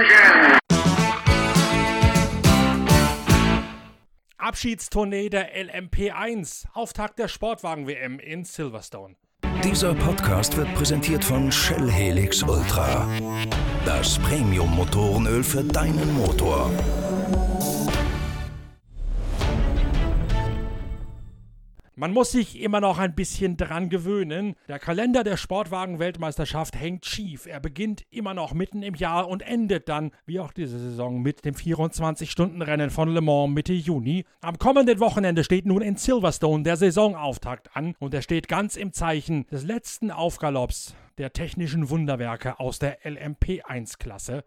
engine. Abschiedstournee der LMP1, Auftakt der Sportwagen-WM in Silverstone. Dieser Podcast wird präsentiert von Shell Helix Ultra. Das Premium-Motorenöl für deinen Motor. Man muss sich immer noch ein bisschen dran gewöhnen. Der Kalender der Sportwagen-Weltmeisterschaft hängt schief. Er beginnt immer noch mitten im Jahr und endet dann, wie auch diese Saison, mit dem 24-Stunden-Rennen von Le Mans Mitte Juni. Am kommenden Wochenende steht nun in Silverstone der Saisonauftakt an und er steht ganz im Zeichen des letzten Aufgalopps der technischen Wunderwerke aus der LMP1-Klasse.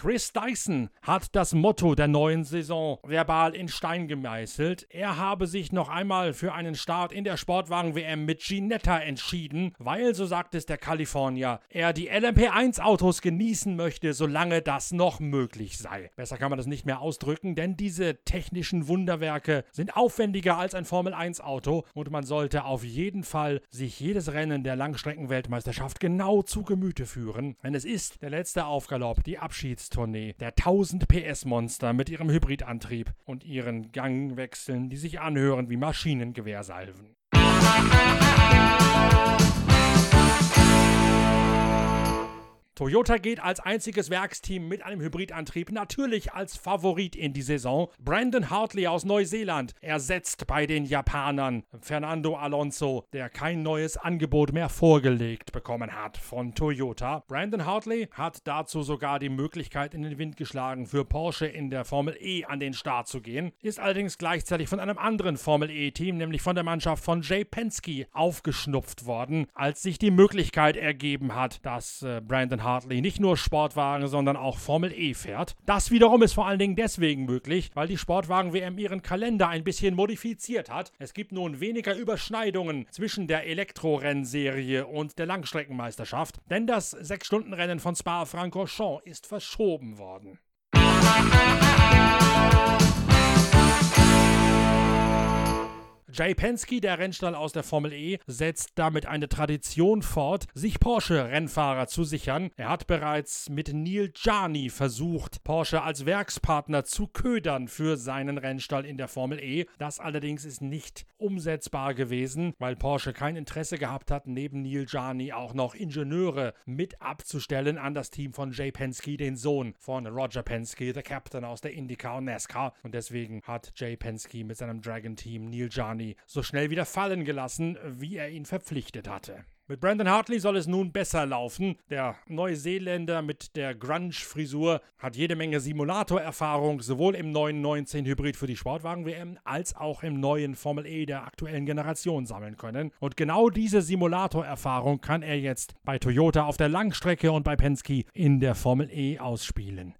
Chris Dyson hat das Motto der neuen Saison verbal in Stein gemeißelt. Er habe sich noch einmal für einen Start in der Sportwagen-WM mit Ginetta entschieden, weil, so sagt es der Kalifornier, er die LMP1-Autos genießen möchte, solange das noch möglich sei. Besser kann man das nicht mehr ausdrücken, denn diese technischen Wunderwerke sind aufwendiger als ein Formel-1-Auto und man sollte auf jeden Fall sich jedes Rennen der Langstreckenweltmeisterschaft genau zu Gemüte führen, denn es ist der letzte Aufgalopp, die Abschieds Tournee der 1000 PS Monster mit ihrem Hybridantrieb und ihren Gangwechseln, die sich anhören wie Maschinengewehrsalven. Toyota geht als einziges Werksteam mit einem Hybridantrieb natürlich als Favorit in die Saison. Brandon Hartley aus Neuseeland ersetzt bei den Japanern Fernando Alonso, der kein neues Angebot mehr vorgelegt bekommen hat von Toyota. Brandon Hartley hat dazu sogar die Möglichkeit in den Wind geschlagen, für Porsche in der Formel E an den Start zu gehen, ist allerdings gleichzeitig von einem anderen Formel E-Team, nämlich von der Mannschaft von Jay Penske, aufgeschnupft worden, als sich die Möglichkeit ergeben hat, dass äh, Brandon Hartley Hartley nicht nur Sportwagen, sondern auch Formel E fährt. Das wiederum ist vor allen Dingen deswegen möglich, weil die Sportwagen-WM ihren Kalender ein bisschen modifiziert hat. Es gibt nun weniger Überschneidungen zwischen der Elektrorennserie und der Langstreckenmeisterschaft, denn das 6-Stunden-Rennen von Spa-Francorchamps ist verschoben worden. Jay Penske, der Rennstall aus der Formel E, setzt damit eine Tradition fort, sich Porsche-Rennfahrer zu sichern. Er hat bereits mit Neil Jani versucht, Porsche als Werkspartner zu ködern für seinen Rennstall in der Formel E. Das allerdings ist nicht umsetzbar gewesen, weil Porsche kein Interesse gehabt hat, neben Neil Jani auch noch Ingenieure mit abzustellen an das Team von Jay Penske, den Sohn von Roger Penske, der Captain aus der IndyCar und NASCAR. Und deswegen hat Jay Penske mit seinem Dragon-Team Neil Jani Giuliani so schnell wieder fallen gelassen, wie er ihn verpflichtet hatte. Mit Brandon Hartley soll es nun besser laufen. Der Neuseeländer mit der Grunge-Frisur hat jede Menge Simulator-Erfahrung, sowohl im neuen 19 Hybrid für die Sportwagen-WM als auch im neuen Formel E der aktuellen Generation sammeln können. Und genau diese Simulator-Erfahrung kann er jetzt bei Toyota auf der Langstrecke und bei Penske in der Formel E ausspielen.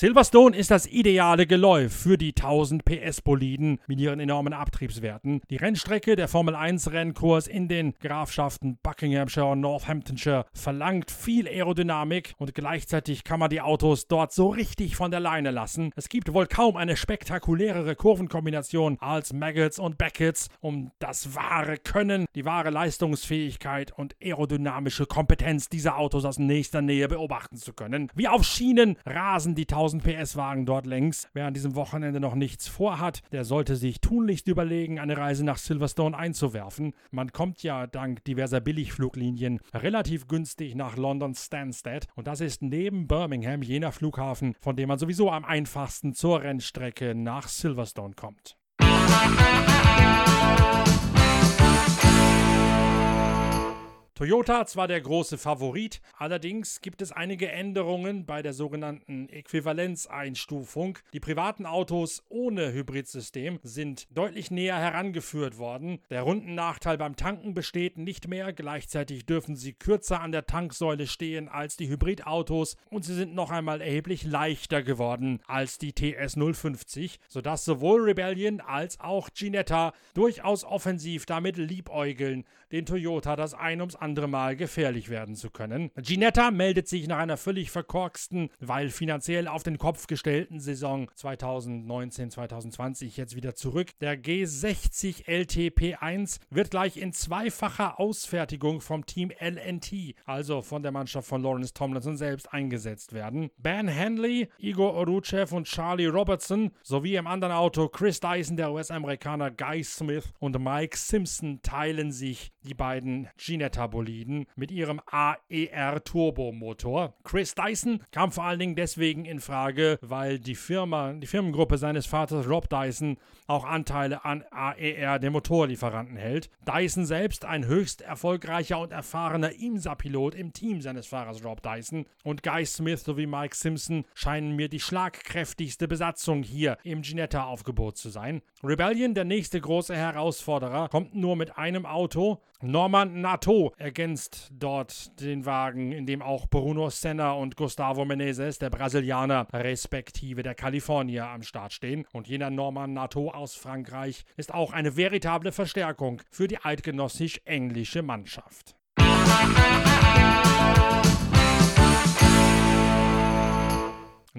Silverstone ist das ideale Geläuf für die 1000 PS Boliden mit ihren enormen Abtriebswerten. Die Rennstrecke der Formel 1 Rennkurs in den Grafschaften Buckinghamshire und Northamptonshire verlangt viel Aerodynamik und gleichzeitig kann man die Autos dort so richtig von der Leine lassen. Es gibt wohl kaum eine spektakulärere Kurvenkombination als Maggots und Beckett's, um das wahre Können, die wahre Leistungsfähigkeit und aerodynamische Kompetenz dieser Autos aus nächster Nähe beobachten zu können. Wie auf Schienen rasen die 1000 1000 PS-Wagen dort längs. Wer an diesem Wochenende noch nichts vorhat, der sollte sich tunlichst überlegen, eine Reise nach Silverstone einzuwerfen. Man kommt ja dank diverser Billigfluglinien relativ günstig nach London Stansted und das ist neben Birmingham jener Flughafen, von dem man sowieso am einfachsten zur Rennstrecke nach Silverstone kommt. Toyota zwar der große Favorit, allerdings gibt es einige Änderungen bei der sogenannten Äquivalenzeinstufung. Die privaten Autos ohne Hybridsystem sind deutlich näher herangeführt worden. Der Rundennachteil beim Tanken besteht nicht mehr, gleichzeitig dürfen sie kürzer an der Tanksäule stehen als die Hybridautos und sie sind noch einmal erheblich leichter geworden als die TS 050, sodass sowohl Rebellion als auch Ginetta durchaus offensiv damit liebäugeln, den Toyota das ein ums andere andere Mal gefährlich werden zu können. Ginetta meldet sich nach einer völlig verkorksten, weil finanziell auf den Kopf gestellten Saison 2019-2020 jetzt wieder zurück. Der G60 LTP1 wird gleich in zweifacher Ausfertigung vom Team LNT, also von der Mannschaft von Lawrence Tomlinson selbst, eingesetzt werden. Ben Henley, Igor Oruchev und Charlie Robertson sowie im anderen Auto Chris Dyson, der US-Amerikaner Guy Smith und Mike Simpson teilen sich die beiden Ginetta-Boliden mit ihrem AER-Turbomotor. Chris Dyson kam vor allen Dingen deswegen in Frage, weil die Firma, die Firmengruppe seines Vaters Rob Dyson auch Anteile an AER, dem Motorlieferanten, hält. Dyson selbst ein höchst erfolgreicher und erfahrener IMSA-Pilot im Team seines Fahrers Rob Dyson und Guy Smith sowie Mike Simpson scheinen mir die schlagkräftigste Besatzung hier im Ginetta-Aufgebot zu sein. Rebellion, der nächste große Herausforderer, kommt nur mit einem Auto. Norman Nato ergänzt dort den Wagen, in dem auch Bruno Senna und Gustavo Menezes, der Brasilianer, respektive der Kalifornier, am Start stehen. Und jener Norman Nato aus Frankreich ist auch eine veritable Verstärkung für die eidgenössisch-englische Mannschaft.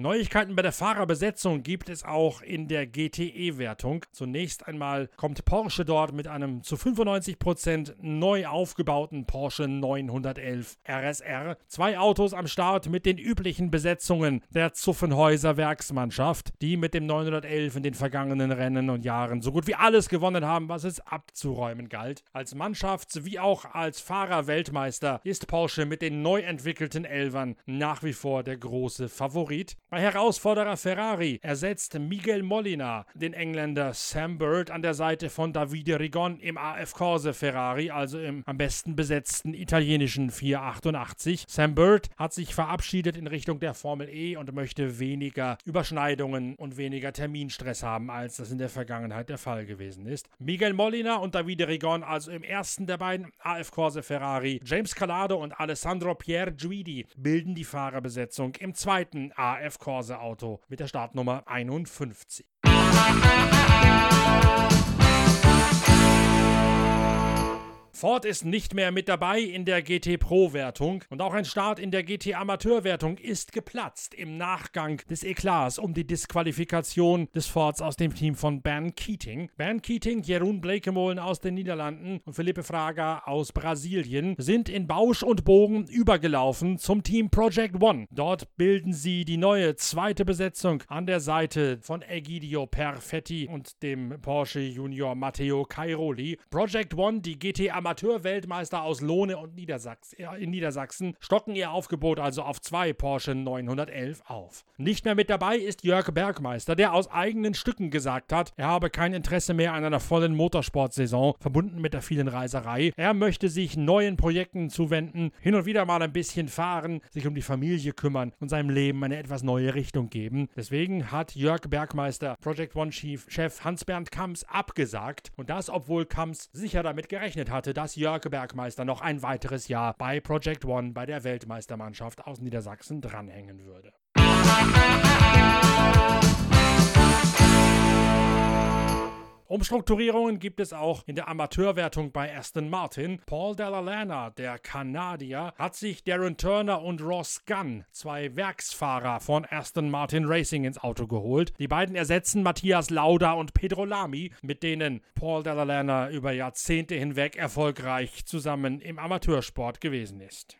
Neuigkeiten bei der Fahrerbesetzung gibt es auch in der GTE-Wertung. Zunächst einmal kommt Porsche dort mit einem zu 95% neu aufgebauten Porsche 911 RSR. Zwei Autos am Start mit den üblichen Besetzungen der Zuffenhäuser Werksmannschaft, die mit dem 911 in den vergangenen Rennen und Jahren so gut wie alles gewonnen haben, was es abzuräumen galt. Als Mannschafts- wie auch als Fahrer-Weltmeister ist Porsche mit den neu entwickelten Elvern nach wie vor der große Favorit. Bei Herausforderer Ferrari ersetzt Miguel Molina den Engländer Sam Bird an der Seite von Davide Rigon im AF Corse Ferrari, also im am besten besetzten italienischen 488. Sam Bird hat sich verabschiedet in Richtung der Formel E und möchte weniger Überschneidungen und weniger Terminstress haben, als das in der Vergangenheit der Fall gewesen ist. Miguel Molina und Davide Rigon also im ersten der beiden AF Corse Ferrari. James Calado und Alessandro Pierre Guidi bilden die Fahrerbesetzung im zweiten AF Corse Auto mit der Startnummer 51. Ford ist nicht mehr mit dabei in der GT Pro-Wertung und auch ein Start in der GT Amateur-Wertung ist geplatzt im Nachgang des Eklats um die Disqualifikation des Fords aus dem Team von Ben Keating. Ben Keating, Jeroen Blekemolen aus den Niederlanden und Felipe Fraga aus Brasilien sind in Bausch und Bogen übergelaufen zum Team Project One. Dort bilden sie die neue zweite Besetzung an der Seite von Egidio Perfetti und dem Porsche Junior Matteo Cairoli. Project One, die GT Amateur Amateurweltmeister aus Lohne und Niedersachs in Niedersachsen stocken ihr Aufgebot also auf zwei Porsche 911 auf. Nicht mehr mit dabei ist Jörg Bergmeister, der aus eigenen Stücken gesagt hat, er habe kein Interesse mehr an einer vollen Motorsportsaison, verbunden mit der vielen Reiserei. Er möchte sich neuen Projekten zuwenden, hin und wieder mal ein bisschen fahren, sich um die Familie kümmern und seinem Leben eine etwas neue Richtung geben. Deswegen hat Jörg Bergmeister Project One Chief Chef Hans-Bernd Kamps abgesagt und das, obwohl Kamps sicher damit gerechnet hatte, dass Jörg Bergmeister noch ein weiteres Jahr bei Project One bei der Weltmeistermannschaft aus Niedersachsen dranhängen würde. Umstrukturierungen gibt es auch in der Amateurwertung bei Aston Martin. Paul Dalla der Kanadier, hat sich Darren Turner und Ross Gunn, zwei Werksfahrer von Aston Martin Racing, ins Auto geholt. Die beiden ersetzen Matthias Lauda und Pedro Lamy, mit denen Paul Dalla über Jahrzehnte hinweg erfolgreich zusammen im Amateursport gewesen ist.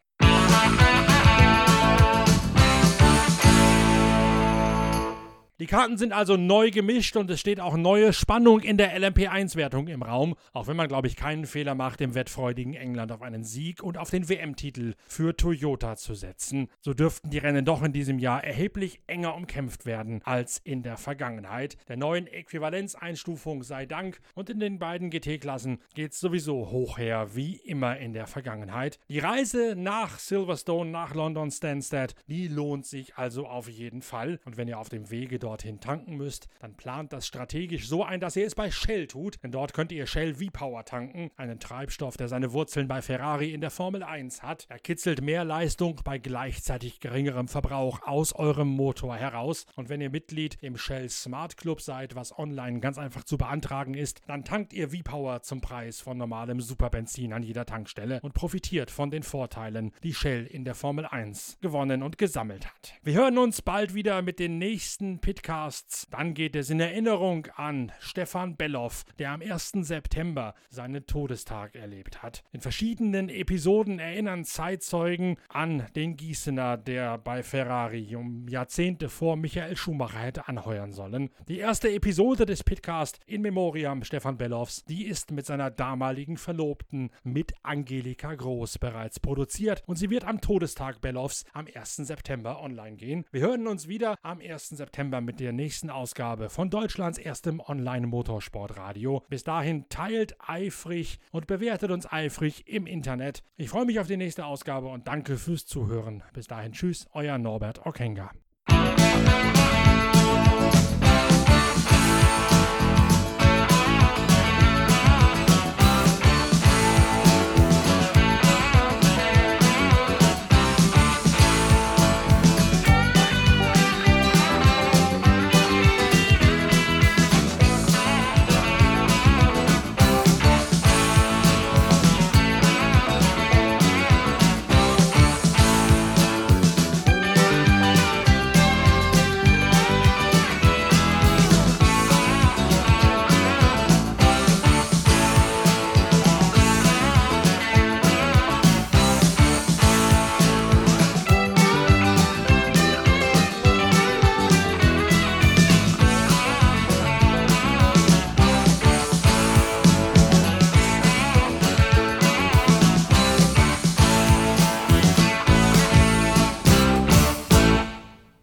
Die Karten sind also neu gemischt und es steht auch neue Spannung in der LMP1-Wertung im Raum, auch wenn man, glaube ich, keinen Fehler macht, im wettfreudigen England auf einen Sieg und auf den WM-Titel für Toyota zu setzen. So dürften die Rennen doch in diesem Jahr erheblich enger umkämpft werden als in der Vergangenheit. Der neuen Äquivalenzeinstufung sei Dank und in den beiden GT-Klassen geht es sowieso hoch her, wie immer in der Vergangenheit. Die Reise nach Silverstone, nach London Stansted, die lohnt sich also auf jeden Fall. Und wenn ihr auf dem Wege dort dorthin tanken müsst, dann plant das strategisch so ein, dass ihr es bei Shell tut, denn dort könnt ihr Shell V-Power tanken, einen Treibstoff, der seine Wurzeln bei Ferrari in der Formel 1 hat. Er kitzelt mehr Leistung bei gleichzeitig geringerem Verbrauch aus eurem Motor heraus und wenn ihr Mitglied im Shell Smart Club seid, was online ganz einfach zu beantragen ist, dann tankt ihr V-Power zum Preis von normalem Superbenzin an jeder Tankstelle und profitiert von den Vorteilen, die Shell in der Formel 1 gewonnen und gesammelt hat. Wir hören uns bald wieder mit den nächsten Pitcasts. Dann geht es in Erinnerung an Stefan Belloff, der am 1. September seinen Todestag erlebt hat. In verschiedenen Episoden erinnern Zeitzeugen an den Gießener, der bei Ferrari um Jahrzehnte vor Michael Schumacher hätte anheuern sollen. Die erste Episode des Pitcast in Memoriam Stefan Belloffs, die ist mit seiner damaligen Verlobten mit Angelika Groß bereits produziert und sie wird am Todestag Belloffs am 1. September online gehen. Wir hören uns wieder am 1. September mit der nächsten Ausgabe von Deutschlands erstem Online-Motorsportradio. Bis dahin teilt eifrig und bewertet uns eifrig im Internet. Ich freue mich auf die nächste Ausgabe und danke fürs Zuhören. Bis dahin, tschüss, euer Norbert Okenga.